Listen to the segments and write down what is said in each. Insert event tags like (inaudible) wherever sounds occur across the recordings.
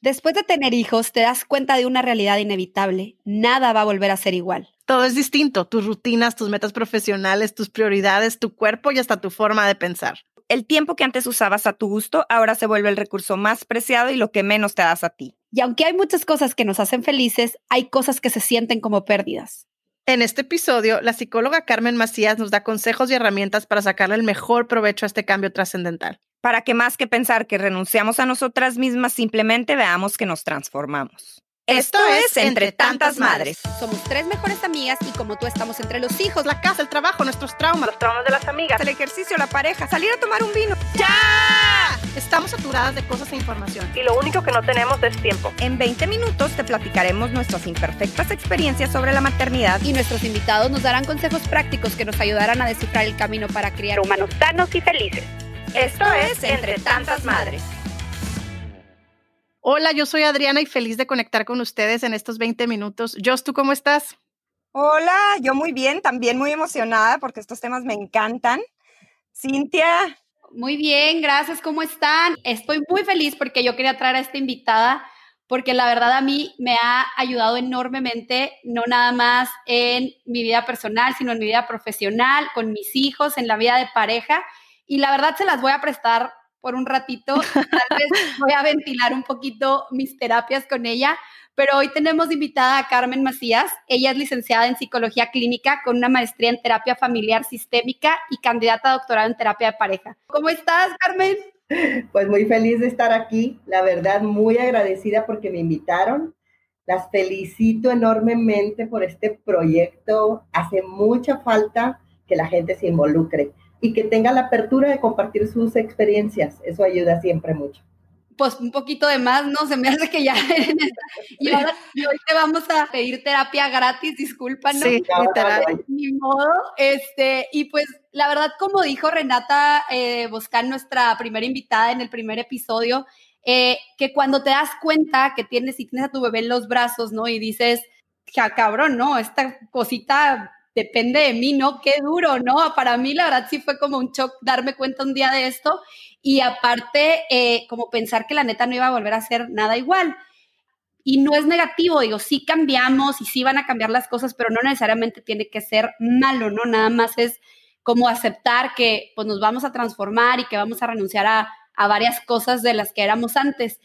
Después de tener hijos, te das cuenta de una realidad inevitable. Nada va a volver a ser igual. Todo es distinto, tus rutinas, tus metas profesionales, tus prioridades, tu cuerpo y hasta tu forma de pensar. El tiempo que antes usabas a tu gusto ahora se vuelve el recurso más preciado y lo que menos te das a ti. Y aunque hay muchas cosas que nos hacen felices, hay cosas que se sienten como pérdidas. En este episodio, la psicóloga Carmen Macías nos da consejos y herramientas para sacarle el mejor provecho a este cambio trascendental. Para que más que pensar que renunciamos a nosotras mismas, simplemente veamos que nos transformamos. Esto, es Entre Tantas Madres. Somos tres mejores amigas y como tú estamos entre los hijos, La casa, el trabajo, nuestros traumas, Los traumas de las amigas, el ejercicio, la pareja, salir a tomar un vino. ¡Ya! Estamos saturadas de cosas e información. Y lo único que no tenemos es tiempo. En 20 minutos te platicaremos nuestras imperfectas experiencias sobre la maternidad y nuestros invitados nos darán consejos prácticos que nos ayudarán a descifrar el camino para criar humanos sanos y felices. Esto es Entre Tantas Madres. Hola, yo soy Adriana y feliz de conectar con ustedes en estos 20 minutos. Jos, ¿tú cómo estás? Hola, yo muy bien, también muy emocionada porque estos temas me encantan. Cintia. Muy bien, gracias. ¿Cómo están? Estoy muy feliz porque yo quería traer a esta invitada porque la verdad a mí me ha ayudado enormemente, no nada más en mi vida personal, sino en mi vida profesional, con mis hijos, en la vida de pareja. Y la verdad se las voy a prestar por un ratito. Tal vez (laughs) voy a ventilar un poquito mis terapias con ella, pero hoy tenemos invitada a Carmen Macías. Ella es licenciada en psicología clínica con una maestría en terapia familiar sistémica y candidata a doctorado en terapia de pareja. ¿Cómo estás, Carmen? Pues muy feliz de estar aquí, la verdad muy agradecida porque me invitaron. Las felicito enormemente por este proyecto. Hace mucha falta que la gente se involucre y que tenga la apertura de compartir sus experiencias. Eso ayuda siempre mucho. Pues un poquito de más, ¿no? Se me hace que ya (laughs) y, ahora, y hoy te vamos a pedir terapia gratis, disculpa, ¿no? Sí, literal. Ni modo. Este, y pues la verdad, como dijo Renata eh, Boscán, nuestra primera invitada en el primer episodio, eh, que cuando te das cuenta que tienes y tienes a tu bebé en los brazos, ¿no? Y dices, ja, cabrón, ¿no? Esta cosita depende de mí, ¿no? Qué duro, ¿no? Para mí, la verdad, sí fue como un shock darme cuenta un día de esto y aparte, eh, como pensar que la neta no iba a volver a ser nada igual. Y no es negativo, digo, sí cambiamos y sí van a cambiar las cosas, pero no necesariamente tiene que ser malo, ¿no? Nada más es como aceptar que pues nos vamos a transformar y que vamos a renunciar a, a varias cosas de las que éramos antes.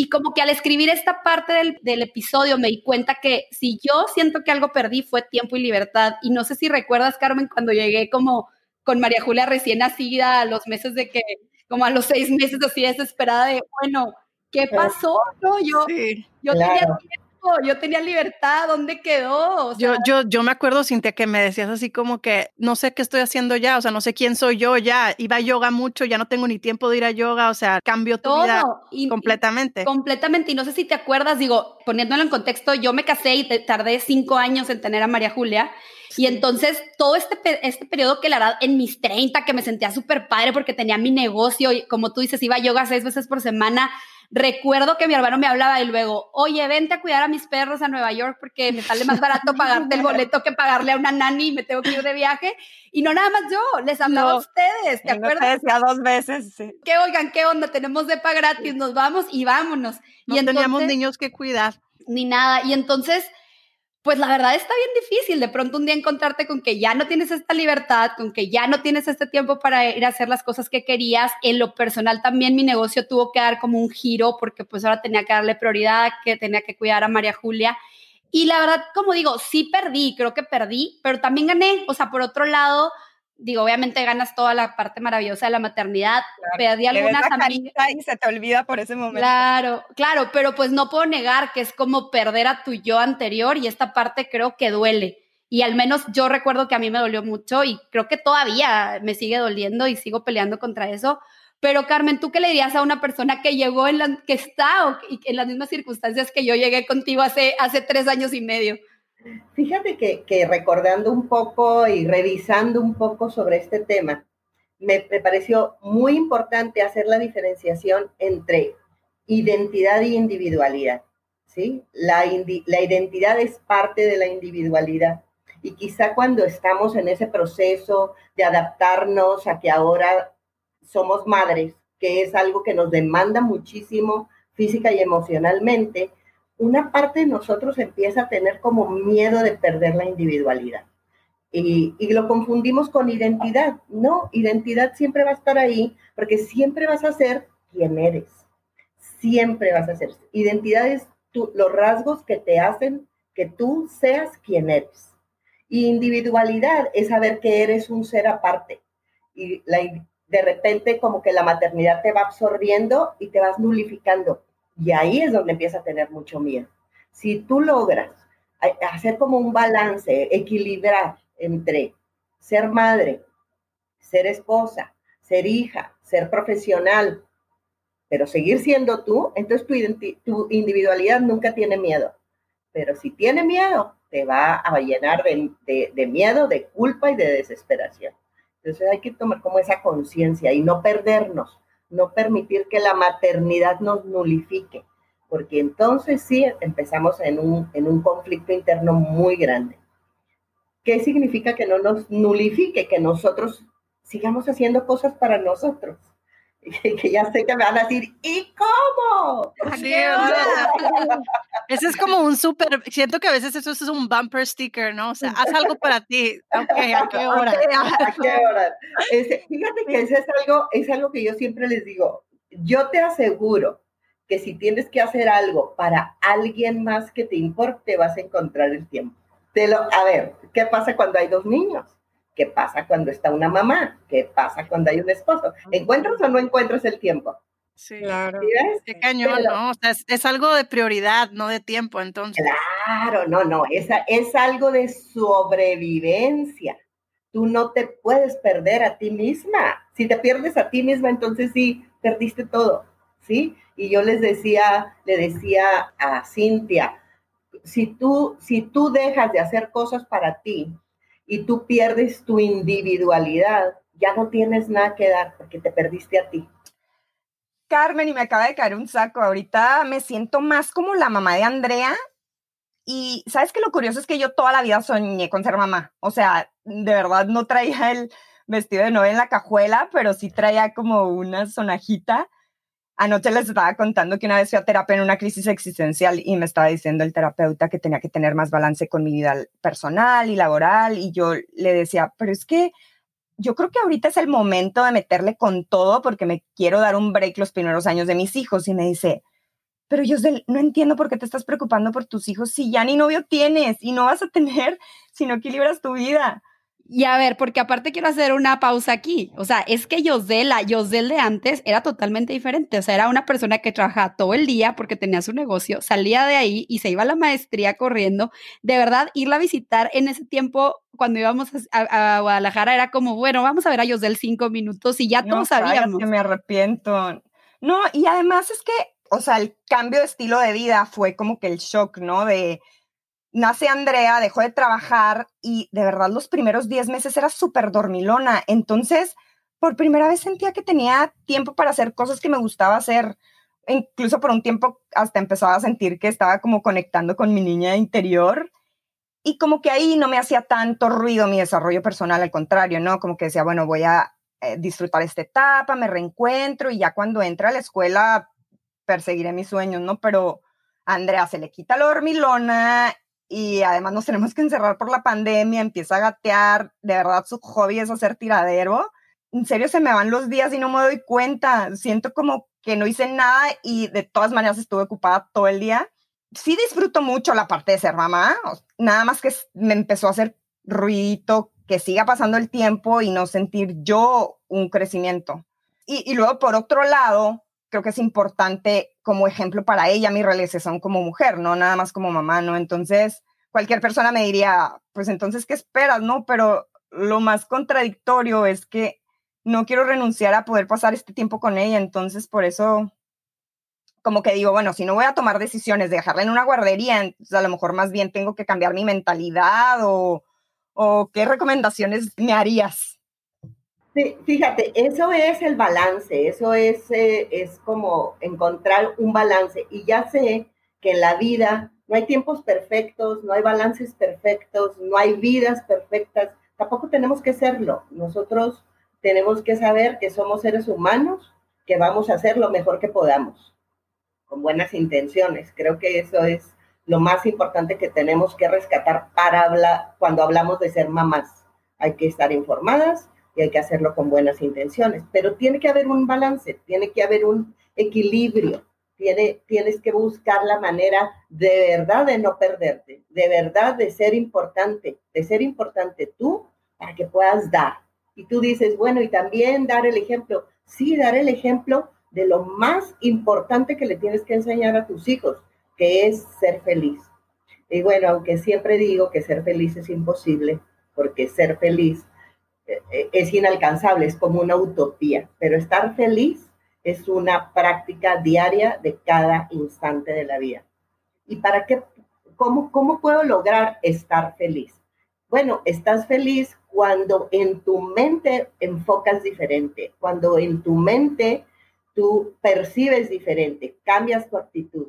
Y como que al escribir esta parte del, del, episodio me di cuenta que si yo siento que algo perdí fue tiempo y libertad. Y no sé si recuerdas, Carmen, cuando llegué como con María Julia recién nacida a los meses de que, como a los seis meses así desesperada de, bueno, ¿qué pasó? No, yo, Sí, yo claro. tenía tiempo, yo tenía libertad, ¿dónde quedó? O sea, Yo, yo, yo me acuerdo, Cintia, que me decías así como que no sé qué estoy haciendo ya, o sea, no sé quién soy yo ya. Iba a yoga mucho, ya no tengo ni tiempo de ir a yoga, o sea, cambió tu vida todo. Y- y- completamente. Completamente, y no sé si te acuerdas, digo, poniéndolo en contexto, yo me casé y te- tardé cinco años en tener a María Julia, y entonces todo este, este periodo que la verdad en mis 30, que me sentía súper padre porque tenía mi negocio, y como tú dices, iba a yoga seis veces por semana, recuerdo que mi hermano me hablaba y luego, oye, vente a cuidar a mis perros a Nueva York porque me sale más barato (laughs) pagarte el boleto que pagarle a una nani y me tengo que ir de viaje, y no nada más yo, les hablaba No. a ustedes, ¿te acuerdas? te decía dos veces. sí. Que oigan, ¿qué onda? Tenemos depa gratis, nos vamos y vámonos. No y teníamos entonces- niños que cuidar. ni nada. Y entonces, pues la verdad está bien difícil de pronto un día encontrarte con que ya no tienes esta libertad, con que ya no tienes este tiempo para ir a hacer las cosas que querías. En lo personal también mi negocio tuvo que dar como un giro porque pues ahora tenía que darle prioridad, que tenía que cuidar a María Julia. Y la verdad, como digo, sí perdí, creo que perdí, pero también gané. O sea, por otro lado, digo, obviamente ganas toda la parte maravillosa de la maternidad. Perdí Le ves algunas amigas. y se te olvida por ese momento. Claro, claro, pero pues no puedo negar que es como perder a tu yo anterior y esta parte creo que duele. Y al menos yo recuerdo que a mí me dolió mucho y creo que todavía me sigue doliendo y sigo peleando contra eso. Pero Carmen, ¿tú qué le dirías a una persona que llegó en la, que está o, en las mismas circunstancias que yo llegué contigo hace, hace tres años y medio? Fíjate que, recordando un poco y revisando un poco sobre este tema, me, pareció muy importante hacer la diferenciación entre identidad y individualidad. ¿sí? La, la identidad es parte de la individualidad. Y quizá cuando estamos en ese proceso de adaptarnos a que ahora somos madres, que es algo que nos demanda muchísimo física y emocionalmente, una parte de nosotros empieza a tener como miedo de perder la individualidad. Y, y, lo confundimos con identidad. No, identidad siempre va a estar ahí porque siempre vas a ser quien eres. Siempre vas a ser. Identidad es los rasgos que te hacen que tú seas quien eres. Y individualidad es saber que eres un ser aparte. Y de repente como que la maternidad te va absorbiendo y te vas nulificando. Y ahí es donde empieza a tener mucho miedo. Si tú logras hacer como un balance, equilibrar entre ser madre, ser esposa, ser hija, ser profesional, pero seguir siendo tú, entonces tu, individualidad nunca tiene miedo. Pero si tiene miedo, te va a llenar de miedo, de culpa y de desesperación. Entonces hay que tomar como esa conciencia y no perdernos, no permitir que la maternidad nos nulifique, porque entonces sí empezamos en un, en un conflicto interno muy grande. ¿Qué significa que no nos nulifique? Que nosotros sigamos haciendo cosas para nosotros. (laughs) que ya sé que me van a decir, ¿y cómo? Sí, (laughs) ese es como un súper, siento que a veces eso es un bumper sticker, ¿no? O sea, haz algo para ti. Ok, ¿a qué (laughs) hora? ¿A qué hora? fíjate que ese es algo, es algo que yo siempre les digo. Yo te aseguro que si tienes que hacer algo para alguien más que te importe, vas a encontrar el tiempo. Te lo, a ver, ¿qué pasa cuando hay dos niños? ¿Qué pasa cuando está una mamá? ¿Qué pasa cuando hay un esposo? ¿Encuentras o no encuentras el tiempo? Sí, claro. Qué cañón, ¿no? O sea, es, algo de prioridad, no de tiempo, entonces. Claro, no, no, es, es algo de sobrevivencia. Tú no te puedes perder a ti misma. Si te pierdes a ti misma, entonces sí, perdiste todo, ¿sí? Y yo les decía, le decía a Cintia, si tú, si tú dejas de hacer cosas para ti, y tú pierdes tu individualidad, ya no tienes nada que dar porque te perdiste a ti. Carmen, y me acaba de caer un saco. Ahorita me siento más como la mamá de Andrea. Y sabes que lo curioso es que yo toda la vida soñé con ser mamá. O sea, de verdad no traía el vestido de novia en la cajuela, pero sí traía como una sonajita. Anoche les estaba contando que una vez fui a terapia en una crisis existencial y me estaba diciendo el terapeuta que tenía que tener más balance con mi vida personal y laboral y yo le decía, pero es que yo creo que ahorita es el momento de meterle con todo porque me quiero dar un break los primeros años de mis hijos y me dice, pero yo no entiendo por qué te estás preocupando por tus hijos si ya ni novio tienes y no vas a tener si no equilibras tu vida. Y a ver, porque aparte quiero hacer una pausa aquí. O sea, es que Yosel, la Yosel de antes era totalmente diferente. O sea, era una persona que trabajaba todo el día porque tenía su negocio, salía de ahí y se iba a la maestría corriendo. De verdad, irla a visitar en ese tiempo, cuando íbamos a, Guadalajara, era como, bueno, vamos a ver a Yosel cinco minutos y ya todos sabíamos. Que me arrepiento. No, y además es que, o sea, el cambio de estilo de vida fue como que el shock, ¿no? De nace Andrea, dejó de trabajar y de verdad los primeros 10 meses era súper dormilona. Entonces, por primera vez sentía que tenía tiempo para hacer cosas que me gustaba hacer. Incluso por un tiempo hasta empezaba a sentir que estaba como conectando con mi niña interior. Y como que ahí no me hacía tanto ruido mi desarrollo personal, al contrario, ¿no? Como que decía, bueno, voy a eh, disfrutar esta etapa, me reencuentro y ya cuando entre a la escuela perseguiré mis sueños, ¿no? Pero Andrea se le quita la dormilona y además nos tenemos que encerrar por la pandemia, empieza a gatear, de verdad su hobby es hacer tiradero. En serio se me van los días y no me doy cuenta, siento como que no hice nada y de todas maneras estuve ocupada todo el día. Sí disfruto mucho la parte de ser mamá, nada más que me empezó a hacer ruido, que siga pasando el tiempo y no sentir yo un crecimiento. Y, y luego, por otro lado, creo que es importante como ejemplo para ella mi realización como mujer, no nada más como mamá, ¿no? Entonces, cualquier persona me diría, pues entonces, ¿qué esperas, no? Pero lo más contradictorio es que no quiero renunciar a poder pasar este tiempo con ella, entonces por eso como que digo, bueno, si no voy a tomar decisiones de dejarla en una guardería, entonces a lo mejor más bien tengo que cambiar mi mentalidad o, o qué recomendaciones me harías. Fíjate, eso es el balance, eso es, eh, es como encontrar un balance. Y ya sé que en la vida no hay tiempos perfectos, no hay balances perfectos, no hay vidas perfectas, tampoco tenemos que serlo. Nosotros tenemos que saber que somos seres humanos, que vamos a hacer lo mejor que podamos. con buenas intenciones. Creo que eso es lo más importante que tenemos que rescatar para hablar cuando hablamos de ser mamás. Hay que estar informadas hay que hacerlo con buenas intenciones, pero tiene que haber un balance, tiene que haber un equilibrio, tiene, tienes que buscar la manera de verdad de no perderte, de verdad de ser importante, de ser importante tú para que puedas dar. Y tú dices, bueno, y también dar el ejemplo. Sí, dar el ejemplo de lo más importante que le tienes que enseñar a tus hijos, que es ser feliz. Y bueno, aunque siempre digo que ser feliz es imposible, porque ser feliz es inalcanzable, es como una utopía, pero estar feliz es una práctica diaria de cada instante de la vida. ¿Y para qué? ¿Cómo, cómo puedo lograr estar feliz? Bueno, estás feliz cuando en tu mente enfocas diferente, cuando en tu mente tú percibes diferente, cambias tu actitud.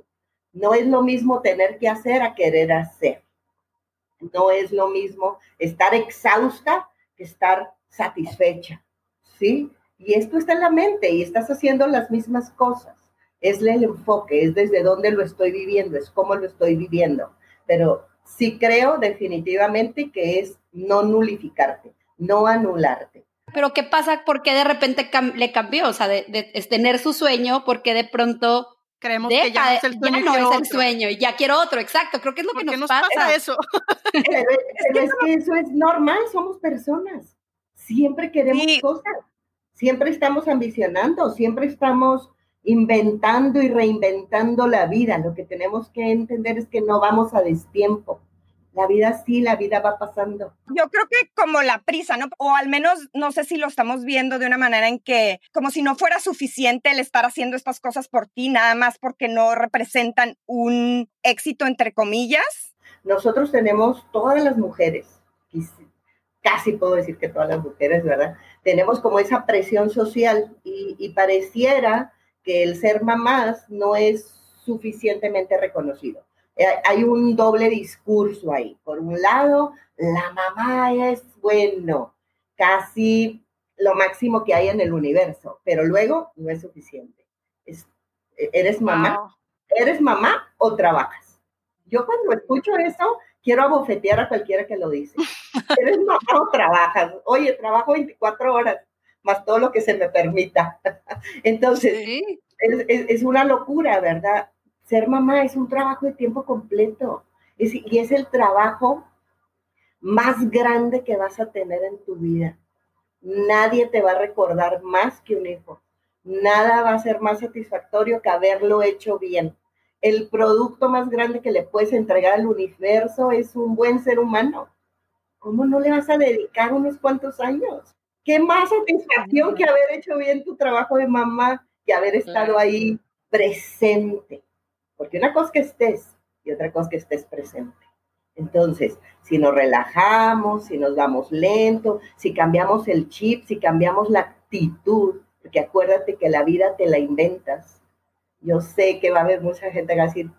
No es lo mismo tener que hacer a querer hacer. No es lo mismo estar exhausta que estar satisfecha, ¿sí? Y esto está en la mente y estás haciendo las mismas cosas. Es el enfoque, es desde dónde lo estoy viviendo, es cómo lo estoy viviendo. Pero sí creo definitivamente que es no nulificarte, no anularte. Pero ¿qué pasa? ¿Por qué de repente le cambió? O sea, de, tener su sueño, porque de pronto creemos que ya es el sueño. Ya no es el sueño y ya quiero otro, exacto. Creo que es lo que nos, pasa? eso. (laughs) Pero, es, que eso es normal, somos personas. Siempre queremos cosas, siempre estamos ambicionando, siempre estamos inventando y reinventando la vida. Lo que tenemos que entender es que no vamos a destiempo. La vida sí, la vida va pasando. Yo creo que como la prisa, ¿no? O al menos no sé si lo estamos viendo de una manera en que como si no fuera suficiente el estar haciendo estas cosas por ti, nada más porque no representan un éxito entre comillas. Nosotros tenemos todas las mujeres, casi puedo decir que todas las mujeres, ¿verdad? Tenemos como esa presión social y, y pareciera que el ser mamás no es suficientemente reconocido. Eh, hay un doble discurso ahí. Por un lado, la mamá es, bueno, casi lo máximo que hay en el universo, pero luego no es suficiente. ¿Eres mamá? ¿Eres mamá o trabajas? Yo cuando escucho eso, quiero abofetear a cualquiera que lo dice. ¿Eres mamá o trabajas? Oye, trabajo 24 horas, más todo lo que se me permita. (laughs) Entonces, es una locura, ¿verdad? ser mamá es un trabajo de tiempo completo y es el trabajo más grande que vas a tener en tu vida. Nadie te va a recordar más que un hijo. Nada va a ser más satisfactorio que haberlo hecho bien. El producto más grande que le puedes entregar al universo es un buen ser humano. ¿Cómo no le vas a dedicar unos cuantos años? ¿Qué más satisfacción que haber hecho bien tu trabajo de mamá, que haber estado ahí presente? Porque una cosa que estés y otra cosa que estés presente. Entonces, si nos relajamos, si nos vamos lento, si cambiamos el chip, si cambiamos la actitud, porque acuérdate que la vida te la inventas. Yo sé que va a haber mucha gente que va a decir,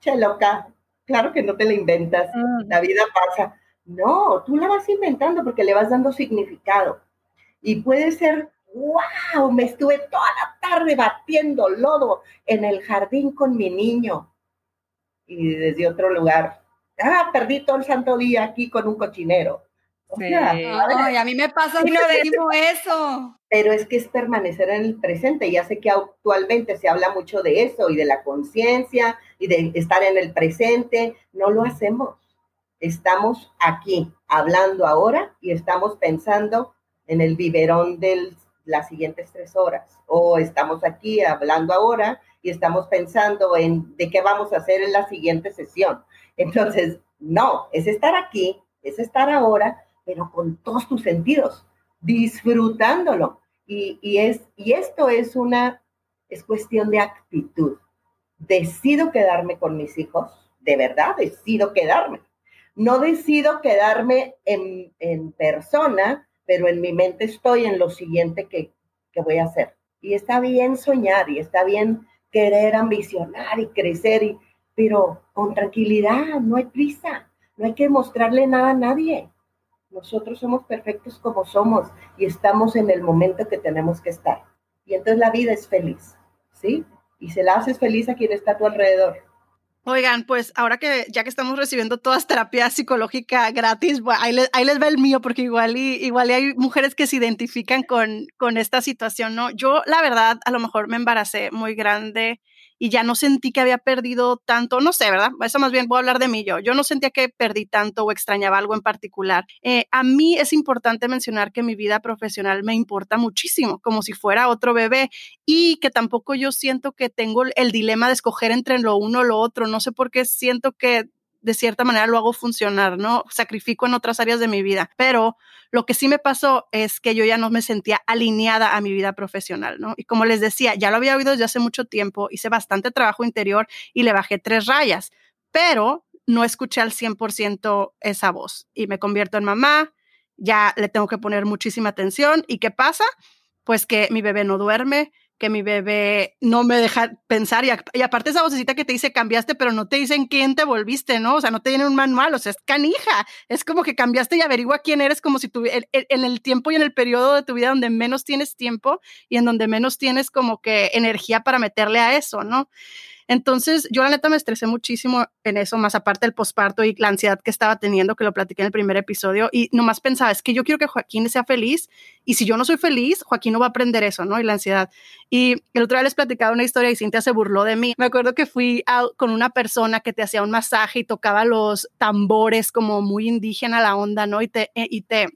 che, loca, claro que no te la inventas, mm. la vida pasa. No, tú la vas inventando porque le vas dando significado. Y puede ser wow, me estuve toda la tarde batiendo lodo en el jardín con mi niño. Y desde otro lugar, ah, perdí todo el santo día aquí con un cochinero. sí. (laughs) a mí me pasa lo eso. Pero es que es permanecer en el presente. Ya sé que actualmente se habla mucho de eso y de la conciencia y de estar en el presente. No lo hacemos. Estamos aquí hablando ahora y estamos pensando en el biberón del las siguientes tres horas. O estamos aquí hablando ahora y estamos pensando en de qué vamos a hacer en la siguiente sesión. Entonces, no, es estar aquí, es estar ahora, pero con todos tus sentidos, disfrutándolo. Y, es, y esto es una, es cuestión de actitud. Decido quedarme con mis hijos, de verdad, decido quedarme. No decido quedarme en, en persona pero en mi mente estoy en lo siguiente que, voy a hacer. Y está bien soñar y está bien querer ambicionar y crecer, y, pero con tranquilidad, no hay prisa, no hay que mostrarle nada a nadie. Nosotros somos perfectos como somos y estamos en el momento que tenemos que estar. Y entonces la vida es feliz, ¿sí? y se la haces feliz a quien está a tu alrededor. Oigan, pues ahora que ya que estamos recibiendo todas terapias psicológica gratis, ahí, les, ahí, les, va el mío, porque igual y, igual hay mujeres que se identifican con, con esta situación, ¿no? Yo, la verdad, a lo mejor me embaracé muy grande y ya no sentí que había perdido tanto, no sé, ¿verdad? Eso más bien voy a hablar de mí yo. Yo no sentía que perdí tanto o extrañaba algo en particular. Eh, a mí es importante mencionar que mi vida profesional me importa muchísimo, como si fuera otro bebé y que tampoco yo siento que tengo el dilema de escoger entre lo uno o lo otro. No sé por qué siento que de cierta manera lo hago funcionar, ¿no? Sacrifico en otras áreas de mi vida, pero lo que sí me pasó es que yo ya no me sentía alineada a mi vida profesional, ¿no? Y como les decía, ya lo había oído desde hace mucho tiempo, hice bastante trabajo interior y le bajé tres rayas, pero no escuché al 100% esa voz y me convierto en mamá, ya le tengo que poner muchísima atención y ¿qué pasa? Pues que mi bebé no duerme, que mi bebé no me deja pensar y, aparte esa vocecita que te dice cambiaste, pero no te dicen quién te volviste, ¿no? O sea, no te tienen un manual, o sea, es canija, es como que cambiaste y averigua quién eres como si tú, en, en el tiempo y en el periodo de tu vida donde menos tienes tiempo y en donde menos tienes como que energía para meterle a eso, ¿no? Entonces, yo la neta me estresé muchísimo en eso, más aparte del posparto y la ansiedad que estaba teniendo, que lo platiqué en el primer episodio, y nomás pensaba, es que yo quiero que Joaquín sea feliz, y si yo no soy feliz, Joaquín no va a aprender eso, ¿no? Y la ansiedad. Y el otro día les platicaba una historia y Cintia se burló de mí. Me acuerdo que fui con una persona que te hacía un masaje y tocaba los tambores como muy indígena la onda, ¿no? Y te, y te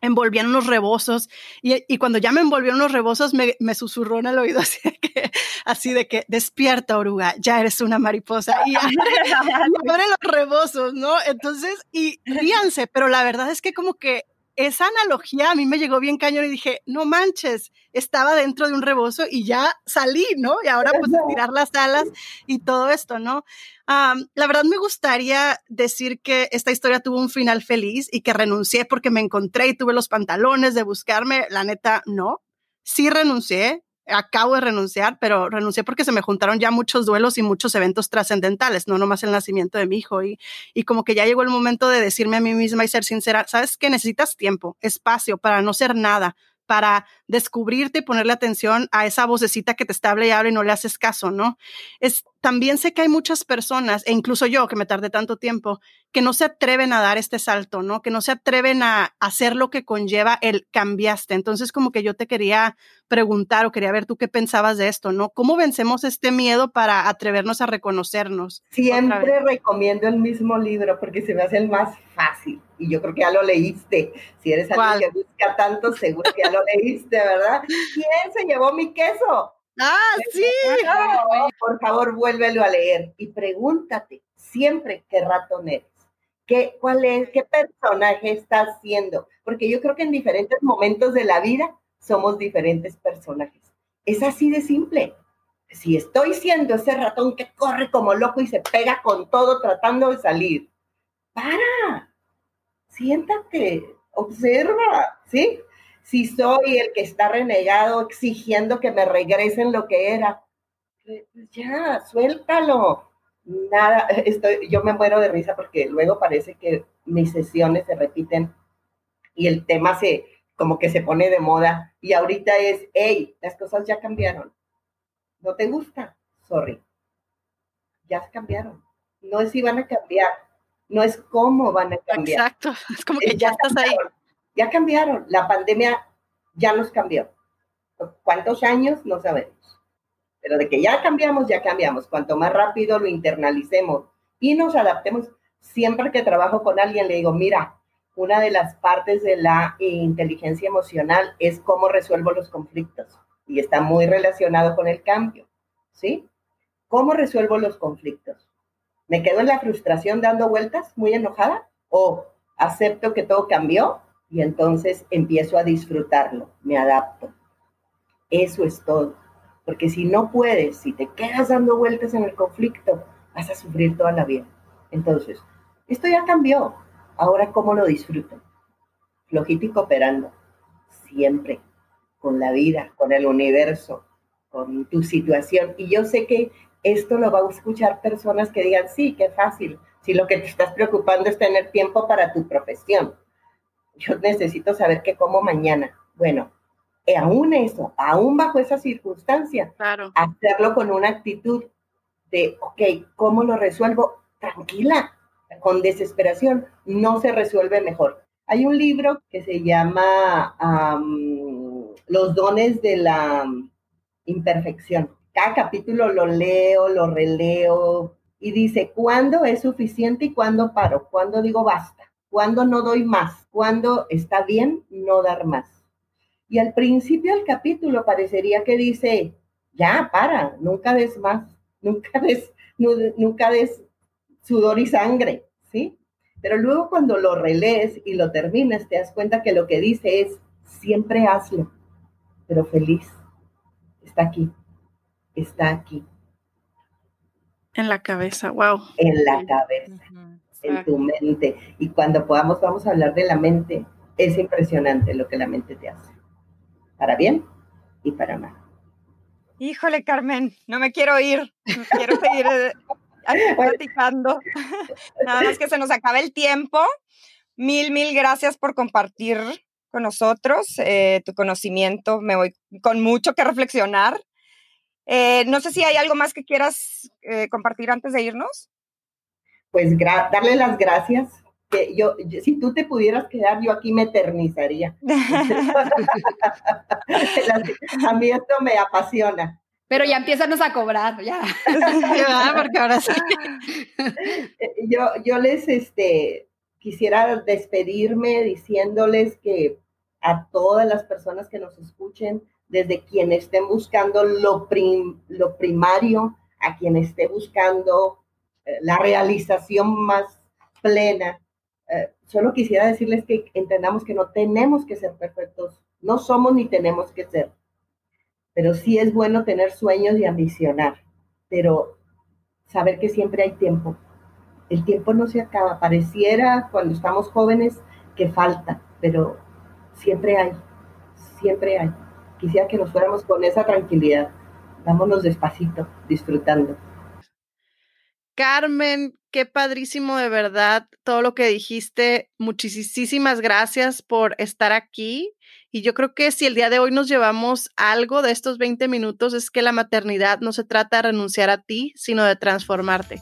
envolvían unos rebozos y, y, cuando ya me envolvieron unos rebozos me, me, susurró en el oído (laughs) así de, que, así de que despierta oruga, ya eres una mariposa y (laughs) abre, los rebozos, ¿no? Entonces, y ríanse, pero la verdad es que como que esa analogía a mí me llegó bien cañón y dije, no manches, estaba dentro de un rebozo y ya salí, ¿no? Y ahora pues tirar las alas y todo esto, ¿no? la verdad me gustaría decir que esta historia tuvo un final feliz y que renuncié porque me encontré y tuve los pantalones de buscarme. La neta, no. Sí renuncié, acabo de renunciar, pero renuncié porque se me juntaron ya muchos duelos y muchos eventos trascendentales, no nomás el nacimiento de mi hijo. Y, y como que ya llegó el momento de decirme a mí misma y ser sincera, sabes que necesitas tiempo, espacio para no ser nada, para descubrirte y ponerle atención a esa vocecita que te está hablando y habla y no le haces caso, ¿no? Es, también sé que hay muchas personas, e incluso yo que me tardé tanto tiempo, que no se atreven a dar este salto, ¿no? Que no se atreven a hacer lo que conlleva el cambiaste. Entonces, como que yo te quería preguntar o quería ver tú qué pensabas de esto, ¿no? ¿Cómo vencemos este miedo para atrevernos a reconocernos? Siempre recomiendo el mismo libro porque se me hace el más fácil y yo creo que ya lo leíste. Si eres alguien que busca tanto, seguro que ya lo leíste, ¿verdad? ¿Quién se llevó mi queso? Ah, sí. por favor, vuélvelo a leer y pregúntate siempre qué ratón eres. ¿Qué, cuál es, ¿Qué personaje estás siendo? Porque yo creo que en diferentes momentos de la vida somos diferentes personajes. Es así de simple. Si estoy siendo ese ratón que corre como loco y se pega con todo tratando de salir, para, siéntate, observa, ¿sí? Si soy el que está renegado exigiendo que me regresen lo que era, pues ya, suéltalo. Nada, (laughs) estoy, yo me muero de risa porque luego parece que mis sesiones se repiten y el tema se, como que se pone de moda y ahorita es, hey, las cosas ya cambiaron. ¿No te gusta? Sorry. Ya cambiaron. No es si van a cambiar, no es cómo van a cambiar. Exacto, (laughs) es como que ya, estás ahí. Ya cambiaron, la pandemia ya nos cambió. ¿Cuántos años? No sabemos. Pero de que ya cambiamos, ya cambiamos. Cuanto más rápido lo internalicemos y nos adaptemos, siempre que trabajo con alguien le digo, mira, una de las partes de la inteligencia emocional es cómo resuelvo los conflictos y está muy relacionado con el cambio, ¿sí? ¿Cómo resuelvo los conflictos? ¿Me quedo en la frustración dando vueltas, muy enojada? ¿O acepto que todo cambió y entonces empiezo a disfrutarlo, me adapto? Eso es todo. Porque si no puedes, si te quedas dando vueltas en el conflicto, vas a sufrir toda la vida. Entonces, esto ya cambió. Ahora, ¿cómo lo disfruto? Flojito y cooperando. Siempre. Con la vida, con el universo, con tu situación. Y yo sé que esto lo va a escuchar personas que digan, sí, qué fácil, si lo que te estás preocupando es tener tiempo para tu profesión. Yo necesito saber qué como mañana. Bueno, eh, aún eso, aún bajo esa circunstancia, claro. hacerlo con una actitud de, ok, ¿cómo lo resuelvo? Tranquila, con desesperación, no se resuelve mejor. Hay un libro que se llama Los dones de la imperfección. Cada capítulo lo leo, lo releo y dice, ¿cuándo es suficiente y cuándo paro? ¿Cuándo digo basta? ¿Cuándo no doy más? ¿Cuándo está bien no dar más? Y al principio del capítulo parecería que dice, ya, para, nunca des más, (laughs) nunca des, nunca des sudor y sangre, ¿sí? Pero luego cuando lo relees y lo terminas, te das cuenta que lo que dice es, siempre hazlo, pero feliz. Está aquí, está aquí. En la cabeza, wow. En la cabeza, en tu mente. Y cuando podamos, vamos a hablar de la mente. Es impresionante lo que la mente te hace. Para bien y para mal. Híjole, Carmen, no me quiero ir. Quiero seguir eh, (laughs) platicando. (laughs) Nada más que se nos acabe el tiempo. Mil, mil gracias por compartir con nosotros eh, tu conocimiento. Me voy con mucho que reflexionar. Eh, no sé si hay algo más que quieras compartir antes de irnos. Pues darle las gracias. Que yo, si tú te pudieras quedar, yo aquí me eternizaría. (laughs) (laughs) a mí esto me apasiona. Pero ya empiezan a cobrar, ya. (laughs) Porque ahora sí. Yo, yo les este, quisiera despedirme diciéndoles que a todas las personas que nos escuchen, desde quien estén buscando lo, lo primario, a quien esté buscando eh, la realización más plena, eh, solo quisiera decirles que entendamos que no tenemos que ser perfectos, no somos ni tenemos que ser pero sí es bueno tener sueños y ambicionar, pero saber que siempre hay tiempo. El tiempo no se acaba, pareciera cuando estamos jóvenes que falta, pero siempre hay, siempre hay. Quisiera que nos fuéramos con esa tranquilidad. Vámonos despacito, disfrutando. Carmen, qué padrísimo de verdad todo lo que dijiste. Muchísimas gracias por estar aquí. Y yo creo que si el día de hoy nos llevamos algo de estos 20 minutos es que la maternidad no se trata de renunciar a ti, sino de transformarte.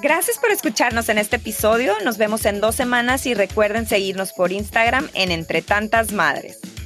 Gracias por escucharnos en este episodio. Nos vemos en dos semanas y recuerden seguirnos por Instagram en Entre Tantas Madres.